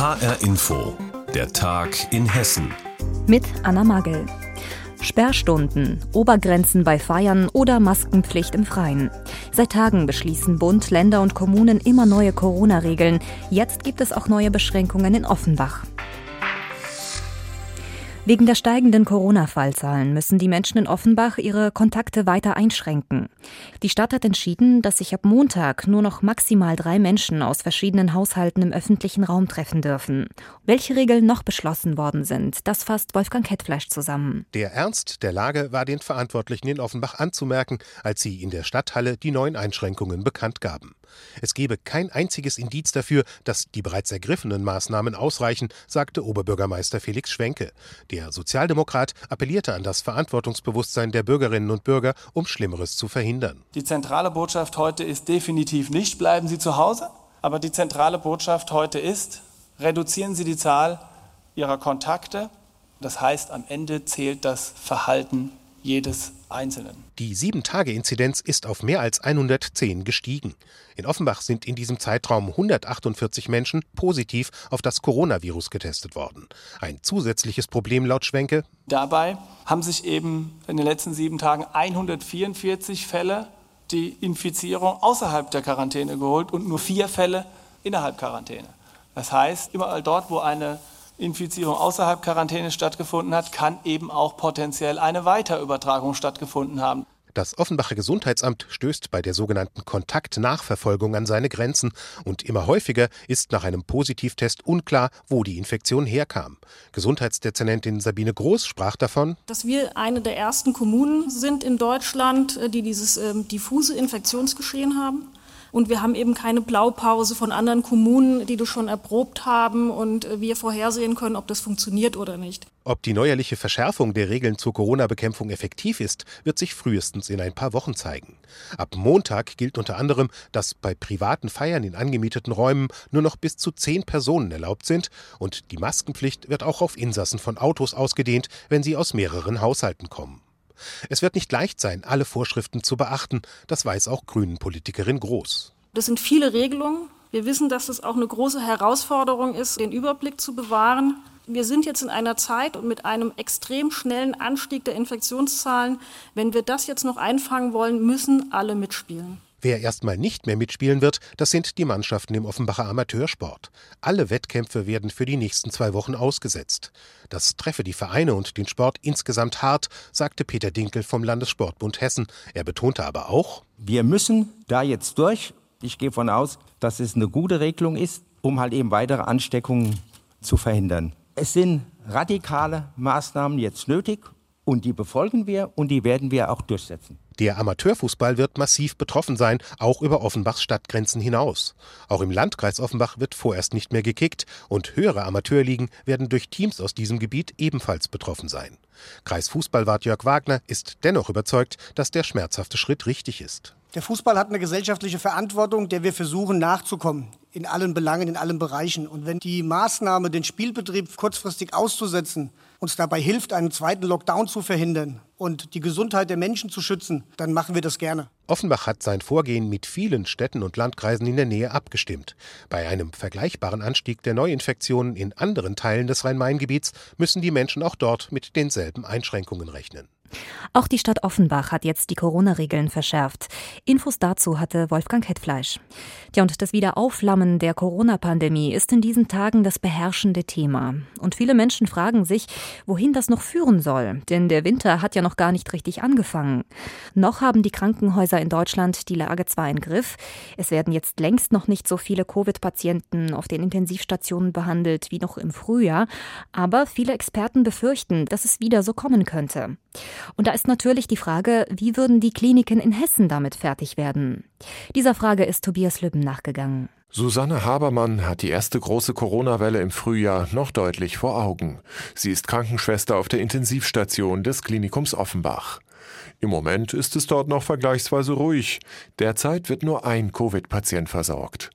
HR Info, der Tag in Hessen. Mit Anna Magel. Sperrstunden, Obergrenzen bei Feiern oder Maskenpflicht im Freien. Seit Tagen beschließen Bund, Länder und Kommunen immer neue Corona-Regeln. Jetzt gibt es auch neue Beschränkungen in Offenbach. Wegen der steigenden Corona-Fallzahlen müssen die Menschen in Offenbach ihre Kontakte weiter einschränken. Die Stadt hat entschieden, dass sich ab Montag nur noch maximal drei Menschen aus verschiedenen Haushalten im öffentlichen Raum treffen dürfen. Welche Regeln noch beschlossen worden sind, das fasst Wolfgang Kettfleisch zusammen. Der Ernst der Lage war den Verantwortlichen in Offenbach anzumerken, als sie in der Stadthalle die neuen Einschränkungen bekannt gaben. Es gebe kein einziges Indiz dafür, dass die bereits ergriffenen Maßnahmen ausreichen, sagte Oberbürgermeister Felix Schwenke. Der Sozialdemokrat appellierte an das Verantwortungsbewusstsein der Bürgerinnen und Bürger, um Schlimmeres zu verhindern. Die zentrale Botschaft heute ist definitiv nicht, bleiben Sie zu Hause. Aber die zentrale Botschaft heute ist, reduzieren Sie die Zahl Ihrer Kontakte. Das heißt, am Ende zählt das Verhalten jedes Einzelnen. Die 7-Tage-Inzidenz ist auf mehr als 110 gestiegen. In Offenbach sind in diesem Zeitraum 148 Menschen positiv auf das Coronavirus getestet worden. Ein zusätzliches Problem laut Schwenke. Dabei haben sich eben in den letzten sieben Tagen 144 Fälle die Infizierung außerhalb der Quarantäne geholt und nur vier Fälle innerhalb Quarantäne. Das heißt, überall dort, wo eine Infizierung außerhalb Quarantäne stattgefunden hat, kann eben auch potenziell eine Weiterübertragung stattgefunden haben. Das Offenbacher Gesundheitsamt stößt bei der sogenannten Kontaktnachverfolgung an seine Grenzen und immer häufiger ist nach einem Positivtest unklar, wo die Infektion herkam. Gesundheitsdezernentin Sabine Groß sprach davon, dass wir eine der ersten Kommunen sind in Deutschland, äh, die dieses äh, diffuse Infektionsgeschehen haben. Und wir haben eben keine Blaupause von anderen Kommunen, die das schon erprobt haben und äh, wir vorhersehen können, ob das funktioniert oder nicht. Ob die neuerliche Verschärfung der Regeln zur Corona-Bekämpfung effektiv ist, wird sich frühestens in ein paar Wochen zeigen. Ab Montag gilt unter anderem, dass bei privaten Feiern in angemieteten Räumen nur noch bis zu zehn Personen erlaubt sind und die Maskenpflicht wird auch auf Insassen von Autos ausgedehnt, wenn sie aus mehreren Haushalten kommen. Es wird nicht leicht sein, alle Vorschriften zu beachten, das weiß auch Grünen-Politikerin Groß. Das sind viele Regelungen. Wir wissen, dass es auch eine große Herausforderung ist, den Überblick zu bewahren. Wir sind jetzt in einer Zeit und mit einem extrem schnellen Anstieg der Infektionszahlen. Wenn wir das jetzt noch einfangen wollen, müssen alle mitspielen. Wer erstmal nicht mehr mitspielen wird, das sind die Mannschaften im Offenbacher Amateursport. Alle Wettkämpfe werden für die nächsten zwei Wochen ausgesetzt. Das treffe die Vereine und den Sport insgesamt hart, sagte Peter Dinkel vom Landessportbund Hessen. Er betonte aber auch, wir müssen da jetzt durch. Ich gehe von aus, dass es eine gute Regelung ist, um halt eben weitere Ansteckungen zu verhindern. Es sind radikale Maßnahmen jetzt nötig und die befolgen wir und die werden wir auch durchsetzen. Der Amateurfußball wird massiv betroffen sein, auch über Offenbachs Stadtgrenzen hinaus. Auch im Landkreis Offenbach wird vorerst nicht mehr gekickt und höhere Amateurligen werden durch Teams aus diesem Gebiet ebenfalls betroffen sein. Kreisfußballwart Jörg Wagner ist dennoch überzeugt, dass der schmerzhafte Schritt richtig ist. Der Fußball hat eine gesellschaftliche Verantwortung, der wir versuchen nachzukommen in allen Belangen, in allen Bereichen. Und wenn die Maßnahme, den Spielbetrieb kurzfristig auszusetzen, uns dabei hilft, einen zweiten Lockdown zu verhindern und die Gesundheit der Menschen zu schützen, dann machen wir das gerne. Offenbach hat sein Vorgehen mit vielen Städten und Landkreisen in der Nähe abgestimmt. Bei einem vergleichbaren Anstieg der Neuinfektionen in anderen Teilen des Rhein-Main-Gebiets müssen die Menschen auch dort mit denselben Einschränkungen rechnen. Auch die Stadt Offenbach hat jetzt die Corona-Regeln verschärft. Infos dazu hatte Wolfgang Hetfleisch. Ja, und das Wiederaufflammen der Corona-Pandemie ist in diesen Tagen das beherrschende Thema. Und viele Menschen fragen sich, wohin das noch führen soll. Denn der Winter hat ja noch gar nicht richtig angefangen. Noch haben die Krankenhäuser in Deutschland die Lage zwar im Griff. Es werden jetzt längst noch nicht so viele Covid-Patienten auf den Intensivstationen behandelt wie noch im Frühjahr. Aber viele Experten befürchten, dass es wieder so kommen könnte. Und da ist natürlich die Frage, wie würden die Kliniken in Hessen damit fertig werden? Dieser Frage ist Tobias Lübben nachgegangen. Susanne Habermann hat die erste große Corona-Welle im Frühjahr noch deutlich vor Augen. Sie ist Krankenschwester auf der Intensivstation des Klinikums Offenbach. Im Moment ist es dort noch vergleichsweise ruhig. Derzeit wird nur ein Covid-Patient versorgt.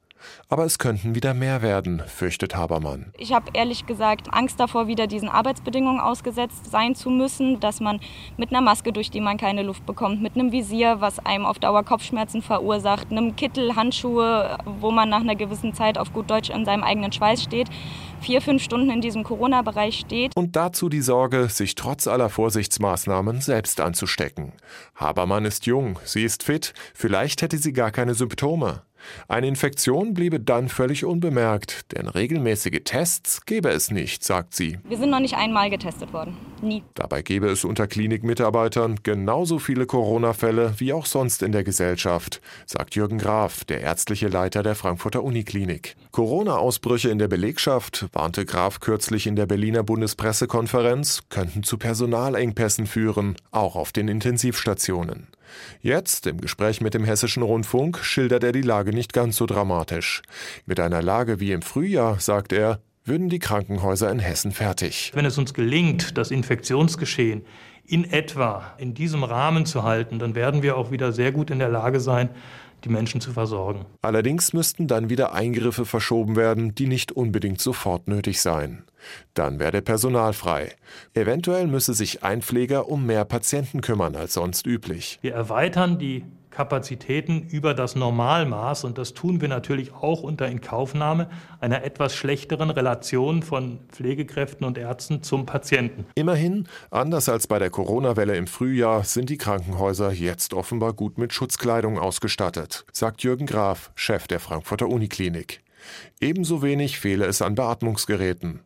Aber es könnten wieder mehr werden, fürchtet Habermann. Ich habe ehrlich gesagt Angst davor, wieder diesen Arbeitsbedingungen ausgesetzt sein zu müssen, dass man mit einer Maske, durch die man keine Luft bekommt, mit einem Visier, was einem auf Dauer Kopfschmerzen verursacht, einem Kittel, Handschuhe, wo man nach einer gewissen Zeit auf gut Deutsch in seinem eigenen Schweiß steht, vier, fünf Stunden in diesem Corona-Bereich steht. Und dazu die Sorge, sich trotz aller Vorsichtsmaßnahmen selbst anzustecken. Habermann ist jung, sie ist fit, vielleicht hätte sie gar keine Symptome. Eine Infektion bliebe dann völlig unbemerkt, denn regelmäßige Tests gäbe es nicht, sagt sie. Wir sind noch nicht einmal getestet worden. Nie. Dabei gäbe es unter Klinikmitarbeitern genauso viele Corona-Fälle wie auch sonst in der Gesellschaft, sagt Jürgen Graf, der ärztliche Leiter der Frankfurter Uniklinik. Corona-Ausbrüche in der Belegschaft, warnte Graf kürzlich in der Berliner Bundespressekonferenz, könnten zu Personalengpässen führen, auch auf den Intensivstationen. Jetzt, im Gespräch mit dem Hessischen Rundfunk, schildert er die Lage nicht ganz so dramatisch. Mit einer Lage wie im Frühjahr, sagt er, würden die Krankenhäuser in Hessen fertig. Wenn es uns gelingt, das Infektionsgeschehen in etwa in diesem Rahmen zu halten, dann werden wir auch wieder sehr gut in der Lage sein, die Menschen zu versorgen. Allerdings müssten dann wieder Eingriffe verschoben werden, die nicht unbedingt sofort nötig seien. Dann werde Personal frei. Eventuell müsse sich ein Pfleger um mehr Patienten kümmern als sonst üblich. Wir erweitern die Kapazitäten über das Normalmaß und das tun wir natürlich auch unter Inkaufnahme einer etwas schlechteren Relation von Pflegekräften und Ärzten zum Patienten. Immerhin, anders als bei der Corona-Welle im Frühjahr, sind die Krankenhäuser jetzt offenbar gut mit Schutzkleidung ausgestattet, sagt Jürgen Graf, Chef der Frankfurter Uniklinik. Ebenso wenig fehle es an Beatmungsgeräten.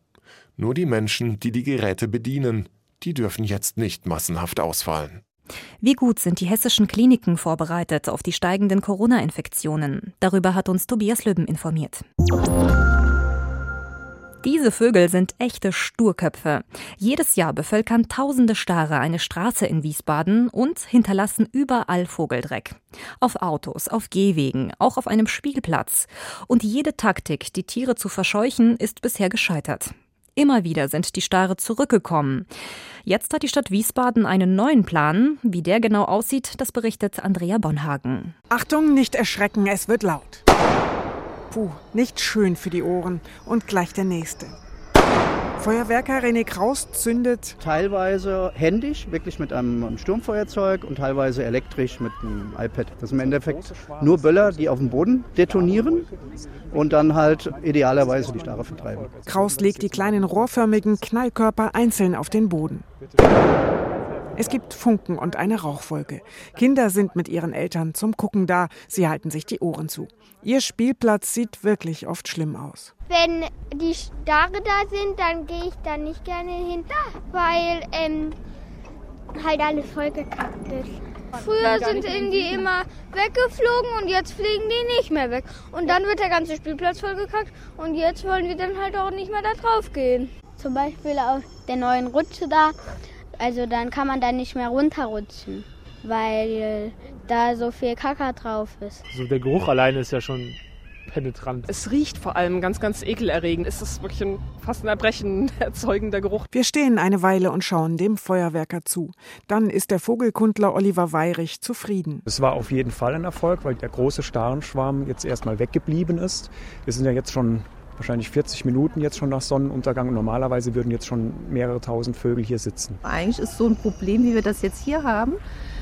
Nur die Menschen, die die Geräte bedienen, die dürfen jetzt nicht massenhaft ausfallen. Wie gut sind die hessischen Kliniken vorbereitet auf die steigenden Corona-Infektionen? Darüber hat uns Tobias Löben informiert. Diese Vögel sind echte Sturköpfe. Jedes Jahr bevölkern tausende Stare eine Straße in Wiesbaden und hinterlassen überall Vogeldreck. Auf Autos, auf Gehwegen, auch auf einem Spielplatz. Und jede Taktik, die Tiere zu verscheuchen, ist bisher gescheitert. Immer wieder sind die Stare zurückgekommen. Jetzt hat die Stadt Wiesbaden einen neuen Plan. Wie der genau aussieht, das berichtet Andrea Bonhagen. Achtung, nicht erschrecken, es wird laut. Puh, nicht schön für die Ohren. Und gleich der nächste. Feuerwerker René Kraus zündet teilweise händisch, wirklich mit einem Sturmfeuerzeug und teilweise elektrisch mit einem iPad. Das sind im Endeffekt nur Böller, die auf dem Boden detonieren und dann halt idealerweise die Starre vertreiben. Kraus legt die kleinen rohrförmigen Knallkörper einzeln auf den Boden. Es gibt Funken und eine Rauchwolke. Kinder sind mit ihren Eltern zum Gucken da. Sie halten sich die Ohren zu. Ihr Spielplatz sieht wirklich oft schlimm aus. Wenn die Starre da sind, dann gehe ich da nicht gerne hin, weil ähm, halt alles vollgekackt ist. Früher sind die immer weggeflogen und jetzt fliegen die nicht mehr weg. Und dann wird der ganze Spielplatz vollgekackt und jetzt wollen wir dann halt auch nicht mehr da drauf gehen. Zum Beispiel auf der neuen Rutsche da, also dann kann man da nicht mehr runterrutschen, weil da so viel Kacker drauf ist. So der Geruch alleine ist ja schon penetrant. Es riecht vor allem ganz, ganz ekelerregend. Es ist wirklich ein, fast ein Erbrechen erzeugender Geruch. Wir stehen eine Weile und schauen dem Feuerwerker zu. Dann ist der Vogelkundler Oliver Weirich zufrieden. Es war auf jeden Fall ein Erfolg, weil der große Starenschwarm jetzt erstmal weggeblieben ist. Wir sind ja jetzt schon wahrscheinlich 40 Minuten jetzt schon nach Sonnenuntergang. Normalerweise würden jetzt schon mehrere tausend Vögel hier sitzen. Eigentlich ist so ein Problem, wie wir das jetzt hier haben,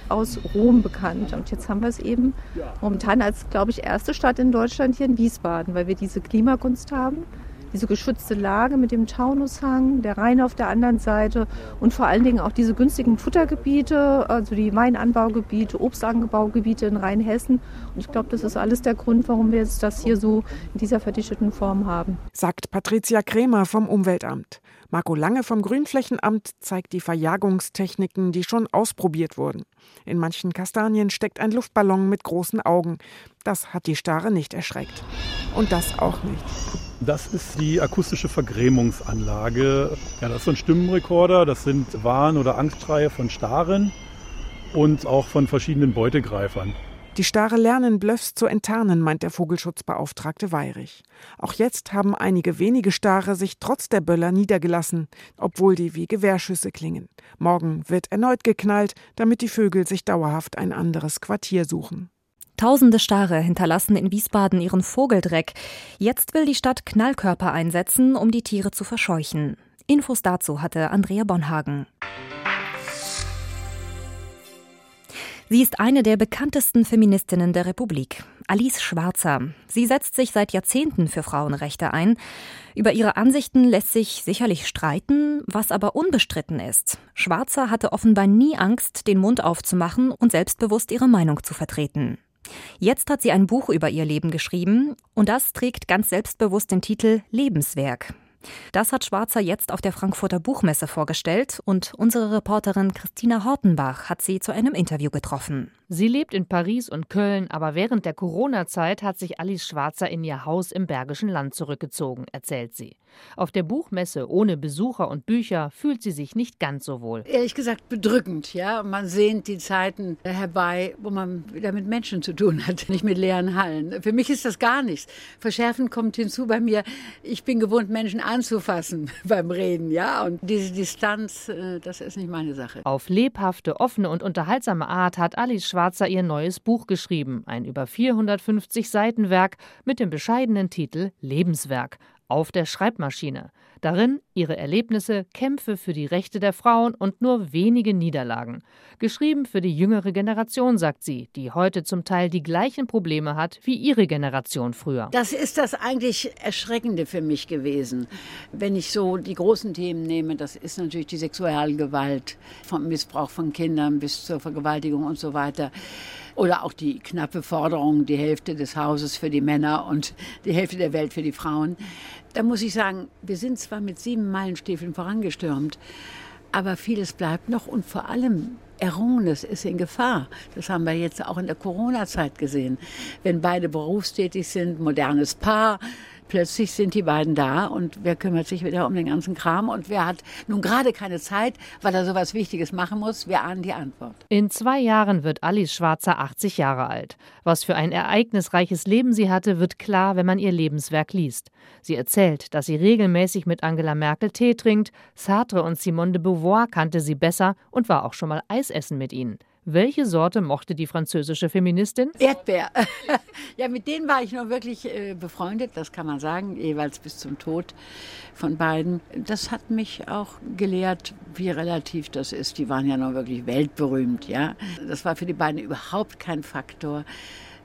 aus Rom bekannt. Und jetzt haben wir es eben momentan als, glaube ich, erste Stadt in Deutschland hier in Wiesbaden, weil wir diese Klimakunst haben diese geschützte Lage mit dem Taunushang, der Rhein auf der anderen Seite und vor allen Dingen auch diese günstigen Futtergebiete, also die Weinanbaugebiete, Obstanbaugebiete in Rheinhessen. Und ich glaube, das ist alles der Grund, warum wir jetzt das hier so in dieser verdichteten Form haben. Sagt Patricia Krämer vom Umweltamt. Marco Lange vom Grünflächenamt zeigt die Verjagungstechniken, die schon ausprobiert wurden. In manchen Kastanien steckt ein Luftballon mit großen Augen. Das hat die Stare nicht erschreckt. Und das auch nicht. Das ist die akustische Vergrämungsanlage. Ja, das ist ein Stimmenrekorder. Das sind Warn- oder Angstschreie von Staren und auch von verschiedenen Beutegreifern. Die Stare lernen, Bluffs zu enttarnen, meint der Vogelschutzbeauftragte Weirich. Auch jetzt haben einige wenige Stare sich trotz der Böller niedergelassen, obwohl die wie Gewehrschüsse klingen. Morgen wird erneut geknallt, damit die Vögel sich dauerhaft ein anderes Quartier suchen. Tausende Stare hinterlassen in Wiesbaden ihren Vogeldreck. Jetzt will die Stadt Knallkörper einsetzen, um die Tiere zu verscheuchen. Infos dazu hatte Andrea Bonhagen. Sie ist eine der bekanntesten Feministinnen der Republik, Alice Schwarzer. Sie setzt sich seit Jahrzehnten für Frauenrechte ein. Über ihre Ansichten lässt sich sicherlich streiten, was aber unbestritten ist. Schwarzer hatte offenbar nie Angst, den Mund aufzumachen und selbstbewusst ihre Meinung zu vertreten. Jetzt hat sie ein Buch über ihr Leben geschrieben und das trägt ganz selbstbewusst den Titel Lebenswerk. Das hat Schwarzer jetzt auf der Frankfurter Buchmesse vorgestellt und unsere Reporterin Christina Hortenbach hat sie zu einem Interview getroffen. Sie lebt in Paris und Köln, aber während der Corona-Zeit hat sich Alice Schwarzer in ihr Haus im Bergischen Land zurückgezogen, erzählt sie. Auf der Buchmesse ohne Besucher und Bücher fühlt sie sich nicht ganz so wohl. Ehrlich gesagt bedrückend, ja. Man sehnt die Zeiten herbei, wo man wieder mit Menschen zu tun hat, nicht mit leeren Hallen. Für mich ist das gar nichts. Verschärfend kommt hinzu bei mir, ich bin gewohnt, Menschen anzufassen beim Reden, ja. Und diese Distanz, äh, das ist nicht meine Sache. Auf lebhafte, offene und unterhaltsame Art hat Alice Schwarzer Schwarzer ihr neues Buch geschrieben, ein über 450 Seiten Werk mit dem bescheidenen Titel Lebenswerk auf der Schreibmaschine. Darin ihre Erlebnisse, Kämpfe für die Rechte der Frauen und nur wenige Niederlagen. Geschrieben für die jüngere Generation, sagt sie, die heute zum Teil die gleichen Probleme hat wie ihre Generation früher. Das ist das eigentlich Erschreckende für mich gewesen. Wenn ich so die großen Themen nehme, das ist natürlich die Sexualgewalt, vom Missbrauch von Kindern bis zur Vergewaltigung und so weiter. Oder auch die knappe Forderung, die Hälfte des Hauses für die Männer und die Hälfte der Welt für die Frauen. Da muss ich sagen, wir sind zwar mit sieben Meilenstiefeln vorangestürmt, aber vieles bleibt noch und vor allem Errungenes ist in Gefahr. Das haben wir jetzt auch in der Corona-Zeit gesehen. Wenn beide berufstätig sind, modernes Paar, plötzlich sind die beiden da und wer kümmert sich wieder um den ganzen Kram und wer hat nun gerade keine Zeit, weil er sowas Wichtiges machen muss? Wir ahnen die Antwort. In zwei Jahren wird Alice Schwarzer 80 Jahre alt. Was für ein ereignisreiches Leben sie hatte, wird klar, wenn man ihr Lebenswerk liest. Sie erzählt, dass sie regelmäßig mit Angela Merkel Tee trinkt, Sartre und Simone de Beauvoir kannte sie besser und war auch schon mal Eisessen mit ihnen. Welche Sorte mochte die französische Feministin? Erdbeer. ja, mit denen war ich noch wirklich äh, befreundet, das kann man sagen, jeweils bis zum Tod von beiden. Das hat mich auch gelehrt, wie relativ das ist. Die waren ja noch wirklich weltberühmt, ja. Das war für die beiden überhaupt kein Faktor.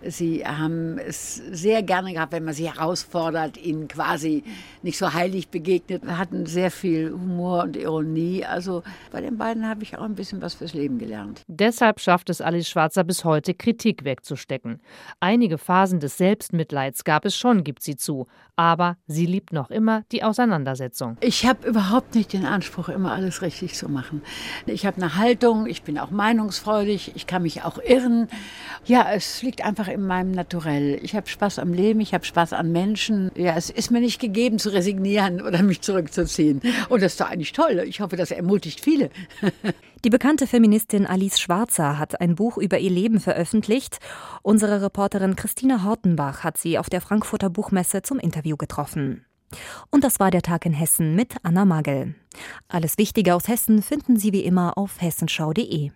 Sie haben es sehr gerne gehabt, wenn man sie herausfordert, ihnen quasi nicht so heilig begegnet. Wir hatten sehr viel Humor und Ironie. Also bei den beiden habe ich auch ein bisschen was fürs Leben gelernt. Deshalb schafft es Alice Schwarzer bis heute, Kritik wegzustecken. Einige Phasen des Selbstmitleids gab es schon, gibt sie zu. Aber sie liebt noch immer die Auseinandersetzung. Ich habe überhaupt nicht den Anspruch, immer alles richtig zu machen. Ich habe eine Haltung, ich bin auch meinungsfreudig, ich kann mich auch irren. Ja, es liegt einfach in meinem Naturell. Ich habe Spaß am Leben, ich habe Spaß an Menschen. Ja, es ist mir nicht gegeben zu resignieren oder mich zurückzuziehen. Und das ist doch eigentlich toll. Ich hoffe, das ermutigt viele. Die bekannte Feministin Alice Schwarzer hat ein Buch über ihr Leben veröffentlicht. Unsere Reporterin Christina Hortenbach hat sie auf der Frankfurter Buchmesse zum Interview getroffen. Und das war der Tag in Hessen mit Anna Magel. Alles Wichtige aus Hessen finden Sie wie immer auf hessenschau.de.